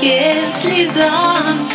Если за.